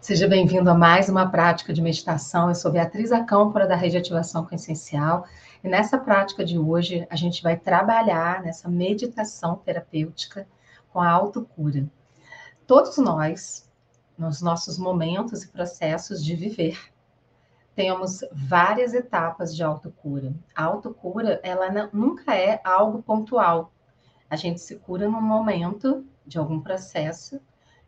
Seja bem-vindo a mais uma prática de meditação. Eu sou Beatriz Acâmpora, da Rede Ativação Consciencial, e nessa prática de hoje a gente vai trabalhar nessa meditação terapêutica com a autocura. Todos nós, nos nossos momentos e processos de viver, temos várias etapas de autocura. A autocura, ela nunca é algo pontual. A gente se cura num momento de algum processo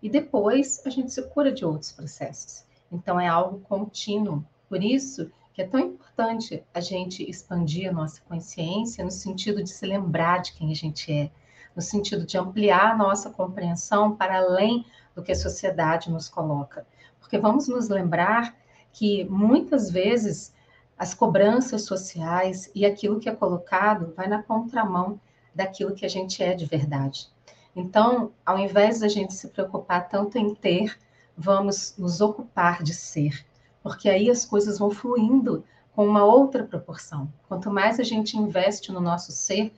e depois a gente se cura de outros processos. Então é algo contínuo. Por isso que é tão importante a gente expandir a nossa consciência no sentido de se lembrar de quem a gente é, no sentido de ampliar a nossa compreensão para além do que a sociedade nos coloca. Porque vamos nos lembrar que muitas vezes as cobranças sociais e aquilo que é colocado vai na contramão daquilo que a gente é de verdade. Então, ao invés da gente se preocupar tanto em ter, vamos nos ocupar de ser, porque aí as coisas vão fluindo com uma outra proporção. Quanto mais a gente investe no nosso ser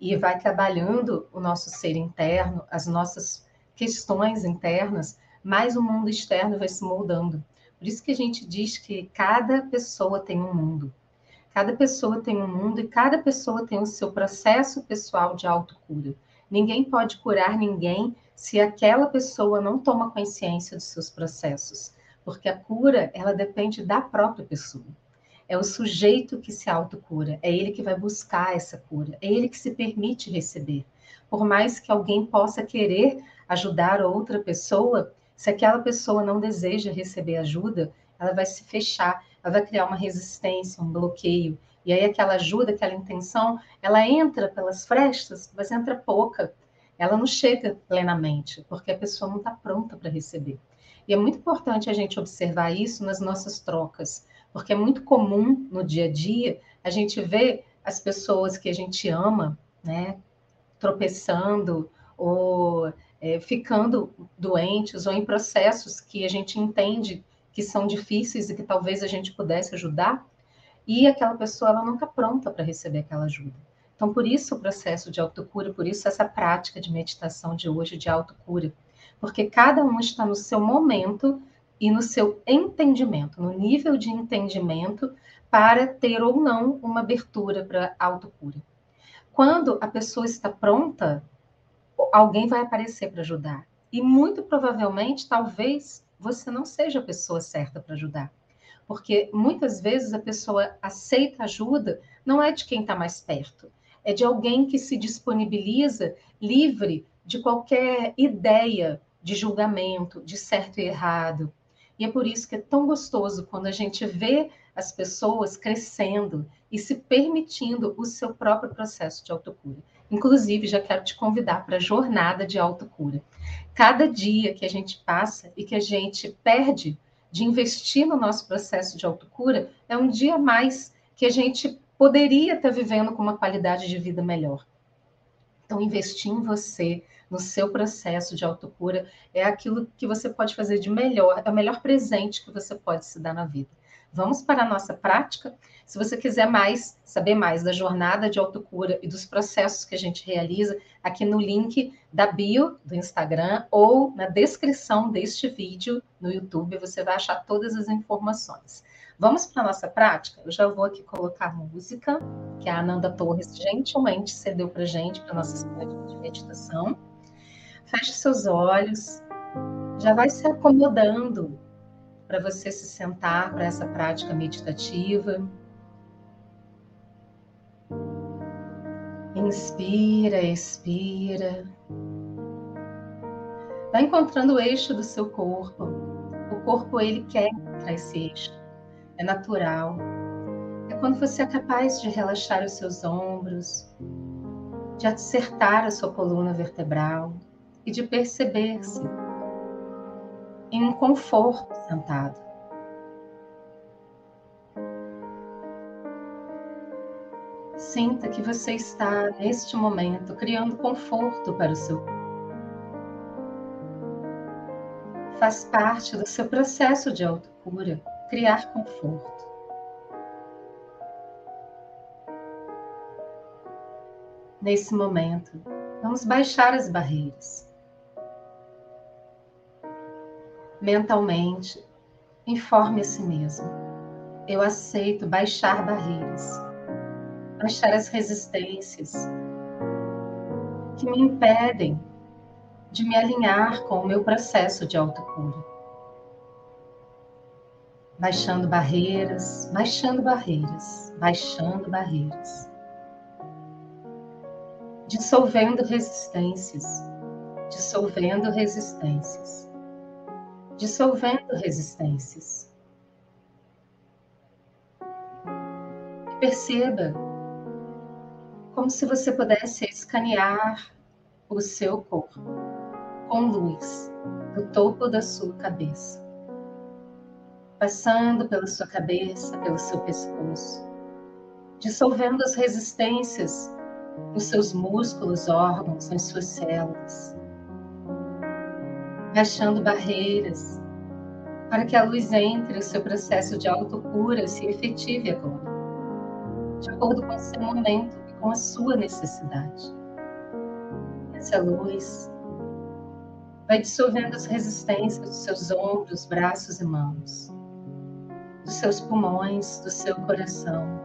e vai trabalhando o nosso ser interno, as nossas questões internas, mais o mundo externo vai se moldando. Por isso que a gente diz que cada pessoa tem um mundo. Cada pessoa tem um mundo e cada pessoa tem o seu processo pessoal de autocura. Ninguém pode curar ninguém se aquela pessoa não toma consciência dos seus processos, porque a cura, ela depende da própria pessoa. É o sujeito que se autocura, é ele que vai buscar essa cura, é ele que se permite receber. Por mais que alguém possa querer ajudar outra pessoa, se aquela pessoa não deseja receber ajuda, ela vai se fechar, ela vai criar uma resistência, um bloqueio, e aí aquela ajuda, aquela intenção, ela entra pelas frestas, mas entra pouca. Ela não chega plenamente, porque a pessoa não está pronta para receber. E é muito importante a gente observar isso nas nossas trocas, porque é muito comum no dia a dia a gente ver as pessoas que a gente ama, né, tropeçando ou é, ficando doentes ou em processos que a gente entende que são difíceis e que talvez a gente pudesse ajudar, e aquela pessoa ela não está pronta para receber aquela ajuda. Então, por isso o processo de autocura, por isso essa prática de meditação de hoje de autocura, porque cada um está no seu momento e no seu entendimento, no nível de entendimento para ter ou não uma abertura para autocura. Quando a pessoa está pronta, alguém vai aparecer para ajudar. E muito provavelmente, talvez você não seja a pessoa certa para ajudar. Porque muitas vezes a pessoa aceita ajuda, não é de quem está mais perto, é de alguém que se disponibiliza livre de qualquer ideia de julgamento, de certo e errado. E é por isso que é tão gostoso quando a gente vê as pessoas crescendo e se permitindo o seu próprio processo de autocura. Inclusive, já quero te convidar para a jornada de autocura. Cada dia que a gente passa e que a gente perde de investir no nosso processo de autocura, é um dia mais que a gente poderia estar vivendo com uma qualidade de vida melhor. Então, investir em você, no seu processo de autocura, é aquilo que você pode fazer de melhor, é o melhor presente que você pode se dar na vida. Vamos para a nossa prática? Se você quiser mais, saber mais da jornada de autocura e dos processos que a gente realiza, aqui no link da bio do Instagram ou na descrição deste vídeo no YouTube, você vai achar todas as informações. Vamos para a nossa prática? Eu já vou aqui colocar música, que a Ananda Torres gentilmente cedeu para gente, para a nossa sessão de meditação. Feche seus olhos, já vai se acomodando para você se sentar para essa prática meditativa. Inspira, expira. Vai encontrando o eixo do seu corpo. O corpo ele quer encontrar esse eixo. É natural. É quando você é capaz de relaxar os seus ombros, de acertar a sua coluna vertebral e de perceber-se em um conforto sentado. Sinta que você está, neste momento, criando conforto para o seu corpo. Faz parte do seu processo de autocura criar conforto. Nesse momento, vamos baixar as barreiras. Mentalmente, informe a si mesmo. Eu aceito baixar barreiras, baixar as resistências que me impedem de me alinhar com o meu processo de autocura. Baixando barreiras, baixando barreiras, baixando barreiras. Dissolvendo resistências, dissolvendo resistências, dissolvendo resistências. E perceba como se você pudesse escanear o seu corpo com luz do topo da sua cabeça, passando pela sua cabeça, pelo seu pescoço, dissolvendo as resistências nos seus músculos, órgãos, nas suas células, baixando barreiras para que a luz entre, o seu processo de autocura se efetive agora, de acordo com o seu momento e com a sua necessidade. Essa luz vai dissolvendo as resistências dos seus ombros, braços e mãos, dos seus pulmões, do seu coração,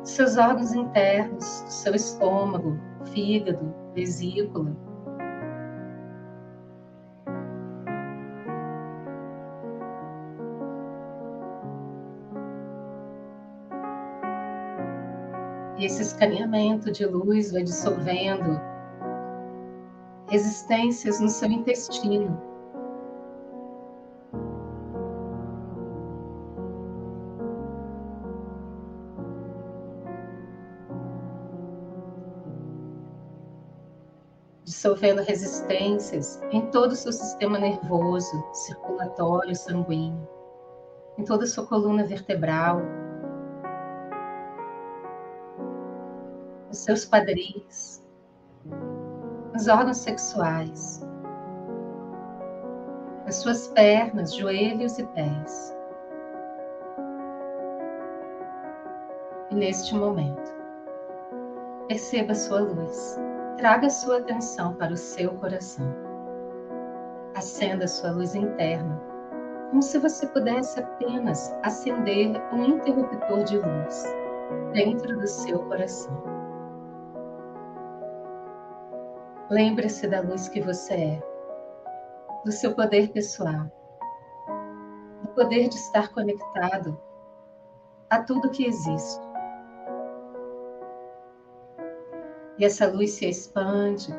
dos seus órgãos internos, do seu estômago, fígado, vesícula. E esse escaneamento de luz vai dissolvendo resistências no seu intestino. Dissolvendo resistências em todo o seu sistema nervoso, circulatório, sanguíneo, em toda a sua coluna vertebral, os seus quadris, nos órgãos sexuais, nas suas pernas, joelhos e pés. E neste momento, perceba sua luz, traga sua atenção para o seu coração. Acenda sua luz interna, como se você pudesse apenas acender um interruptor de luz dentro do seu coração. Lembre-se da luz que você é, do seu poder pessoal, do poder de estar conectado a tudo que existe. E essa luz se expande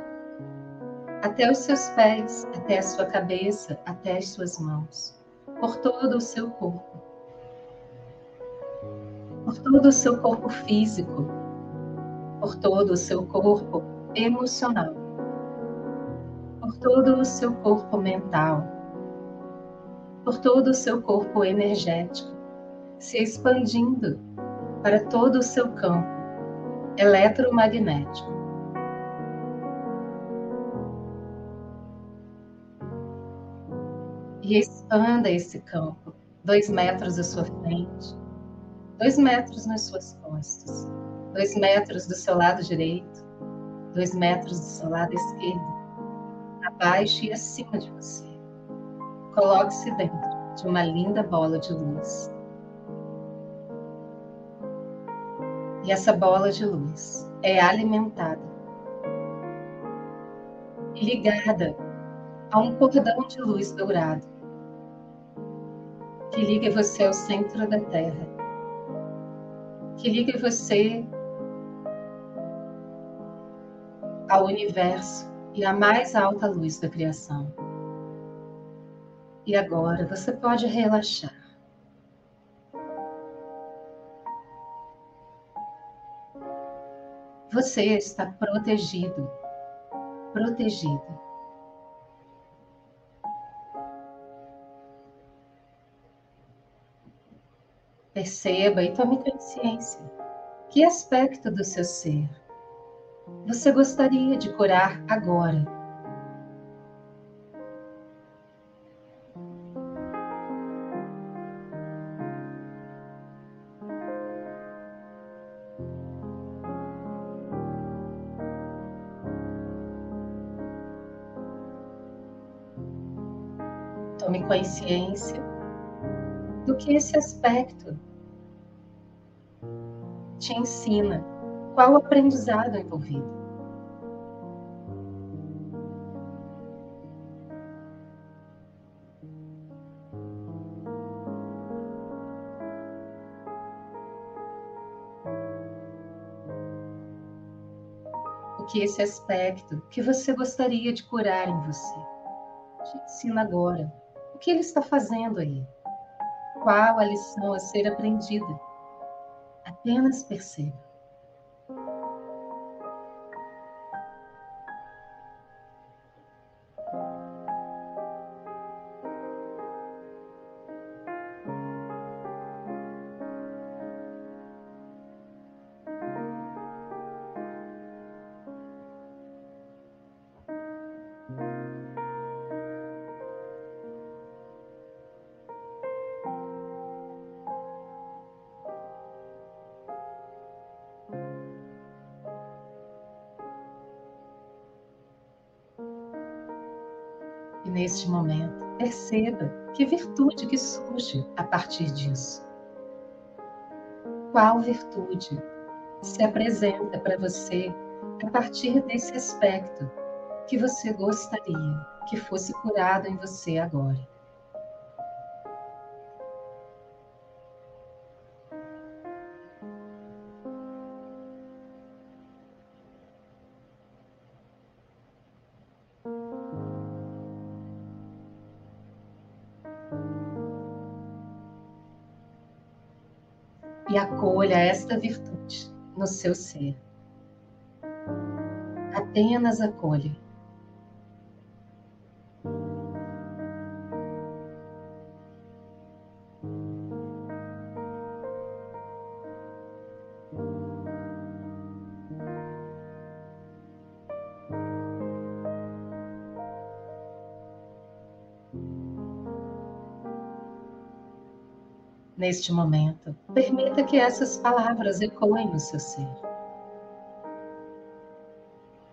até os seus pés, até a sua cabeça, até as suas mãos, por todo o seu corpo, por todo o seu corpo físico, por todo o seu corpo emocional por todo o seu corpo mental, por todo o seu corpo energético, se expandindo para todo o seu campo eletromagnético. E expanda esse campo, dois metros à sua frente, dois metros nas suas costas, dois metros do seu lado direito, dois metros do seu lado esquerdo abaixo e acima de você. Coloque-se dentro de uma linda bola de luz. E essa bola de luz é alimentada e ligada a um cordão de luz dourado que liga você ao centro da Terra, que liga você ao universo e a mais alta luz da criação. E agora você pode relaxar. Você está protegido, protegido. Perceba e tome consciência. Que aspecto do seu ser você gostaria de curar agora? Tome consciência do que esse aspecto te ensina, qual o aprendizado envolvido. que esse aspecto que você gostaria de curar em você te ensina agora. O que ele está fazendo aí? Qual a lição a ser aprendida? Apenas perceba. Neste momento, perceba que virtude que surge a partir disso. Qual virtude se apresenta para você a partir desse aspecto que você gostaria que fosse curado em você agora? E acolha esta virtude no seu ser. Apenas acolha. Neste momento, permita que essas palavras ecoem no seu ser.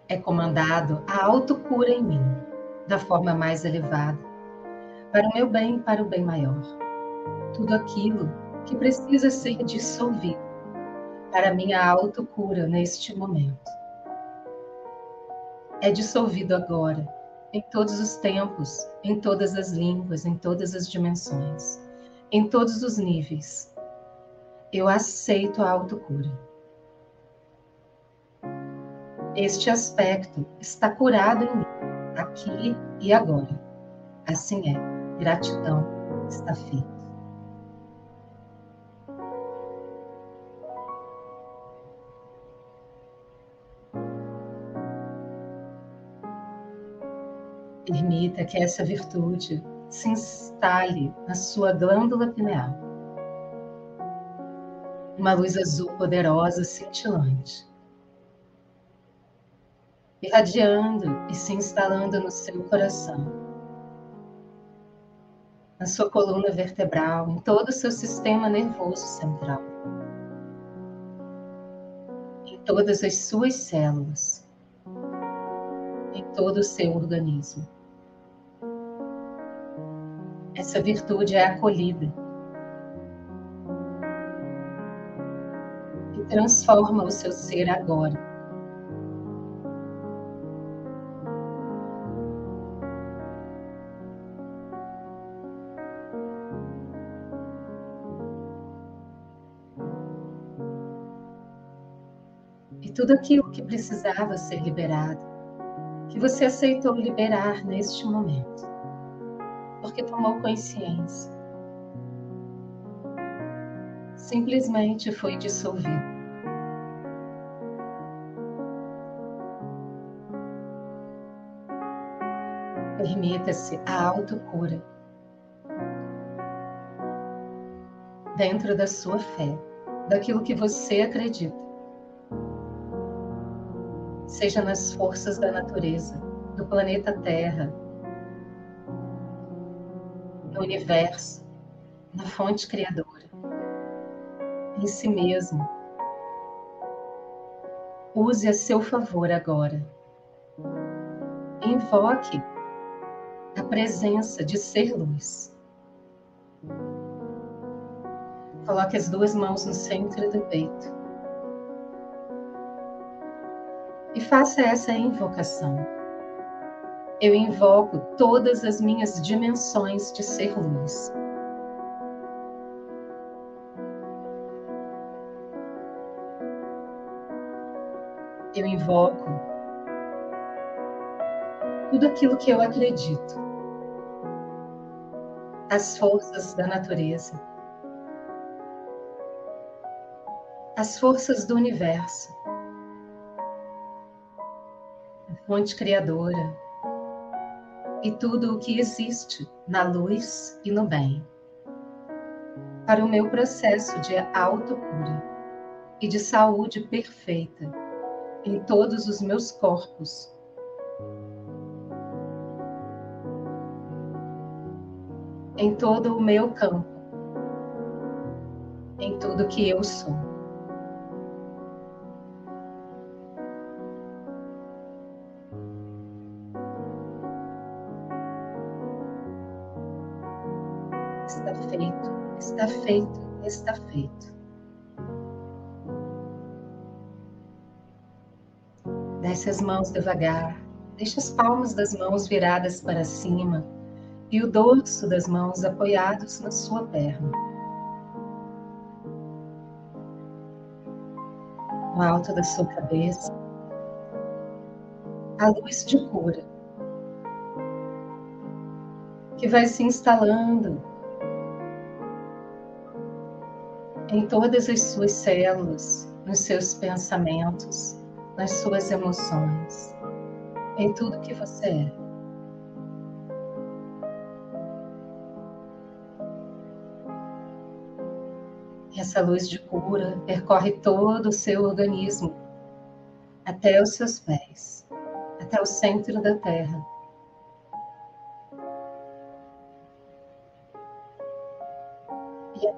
É comandado a autocura em mim, da forma mais elevada, para o meu bem e para o bem maior. Tudo aquilo que precisa ser dissolvido para minha autocura neste momento. É dissolvido agora, em todos os tempos, em todas as línguas, em todas as dimensões em todos os níveis. Eu aceito a autocura. Este aspecto está curado em mim, aqui e agora. Assim é. Gratidão está feito. Permita que essa virtude se instale na sua glândula pineal. Uma luz azul poderosa cintilante, irradiando e se instalando no seu coração, na sua coluna vertebral, em todo o seu sistema nervoso central, em todas as suas células, em todo o seu organismo. Essa virtude é acolhida e transforma o seu ser agora. E tudo aquilo que precisava ser liberado, que você aceitou liberar neste momento porque tomou consciência. Simplesmente foi dissolvido. Permita-se a autocura dentro da sua fé, daquilo que você acredita. Seja nas forças da natureza, do planeta Terra, no universo, na fonte criadora, em si mesmo. Use a seu favor agora. Invoque a presença de ser luz. Coloque as duas mãos no centro do peito. E faça essa invocação. Eu invoco todas as minhas dimensões de ser luz. Eu invoco tudo aquilo que eu acredito, as forças da natureza. As forças do universo, a fonte criadora e tudo o que existe na luz e no bem, para o meu processo de autocura e de saúde perfeita em todos os meus corpos. Em todo o meu campo, em tudo que eu sou. Está feito, está feito. Desce as mãos devagar, deixa as palmas das mãos viradas para cima e o dorso das mãos apoiados na sua perna. No alto da sua cabeça, a luz de cura que vai se instalando em todas as suas células, nos seus pensamentos, nas suas emoções, em tudo que você é. Essa luz de cura percorre todo o seu organismo, até os seus pés, até o centro da Terra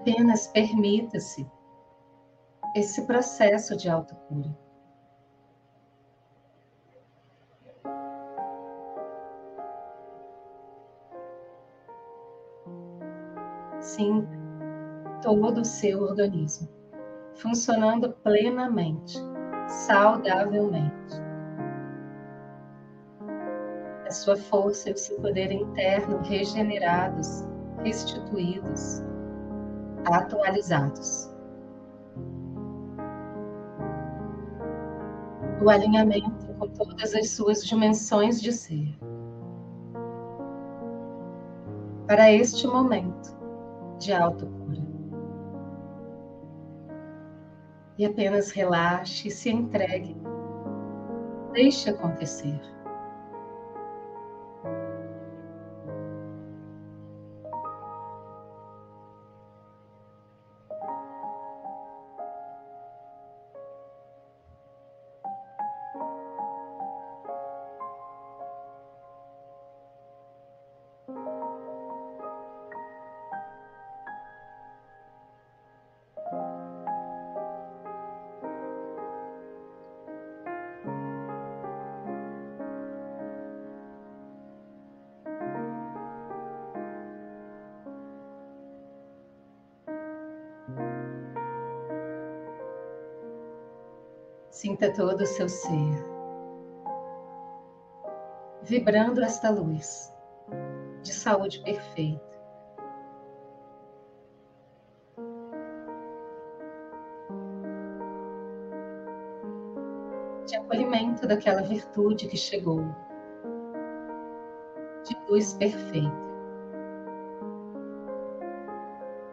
apenas permita-se esse processo de autocura. Sinta todo o seu organismo funcionando plenamente, saudavelmente. A sua força e o seu poder interno regenerados, restituídos atualizados. O alinhamento com todas as suas dimensões de ser. Para este momento de autocura. E apenas relaxe e se entregue. Deixe acontecer. Sinta todo o seu ser, vibrando esta luz de saúde perfeita. De acolhimento daquela virtude que chegou, de luz perfeita.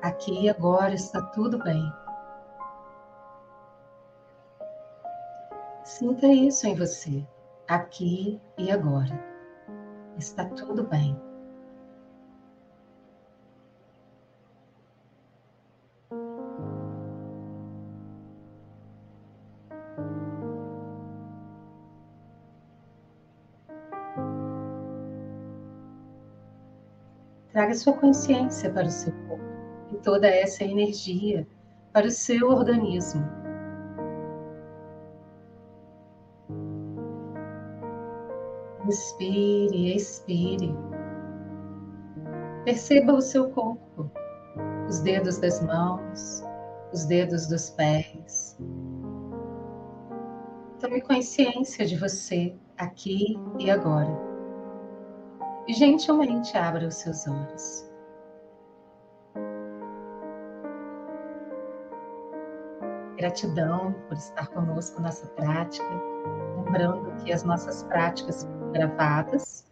Aqui e agora está tudo bem. Sinta isso em você, aqui e agora. Está tudo bem. Traga sua consciência para o seu corpo e toda essa energia para o seu organismo Inspire, expire. Perceba o seu corpo, os dedos das mãos, os dedos dos pés. Tome consciência de você aqui e agora. E gentilmente abra os seus olhos. Gratidão por estar conosco nessa prática. Lembrando que as nossas práticas gravadas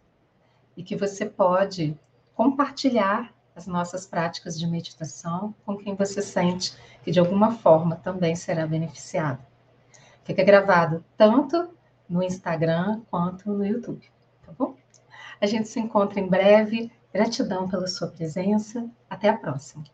e que você pode compartilhar as nossas práticas de meditação com quem você sente que de alguma forma também será beneficiado. Fica gravado tanto no Instagram quanto no YouTube, tá bom? A gente se encontra em breve. Gratidão pela sua presença. Até a próxima.